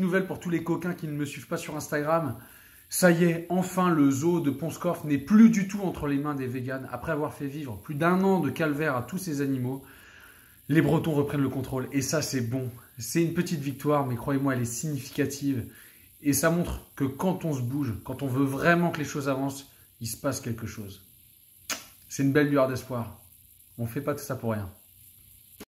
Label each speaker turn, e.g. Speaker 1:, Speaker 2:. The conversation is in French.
Speaker 1: Nouvelle pour tous les coquins qui ne me suivent pas sur Instagram. Ça y est, enfin le zoo de Ponscorf n'est plus du tout entre les mains des véganes. Après avoir fait vivre plus d'un an de calvaire à tous ces animaux, les Bretons reprennent le contrôle. Et ça, c'est bon. C'est une petite victoire, mais croyez-moi, elle est significative. Et ça montre que quand on se bouge, quand on veut vraiment que les choses avancent, il se passe quelque chose. C'est une belle lueur d'espoir. On ne fait pas tout ça pour rien.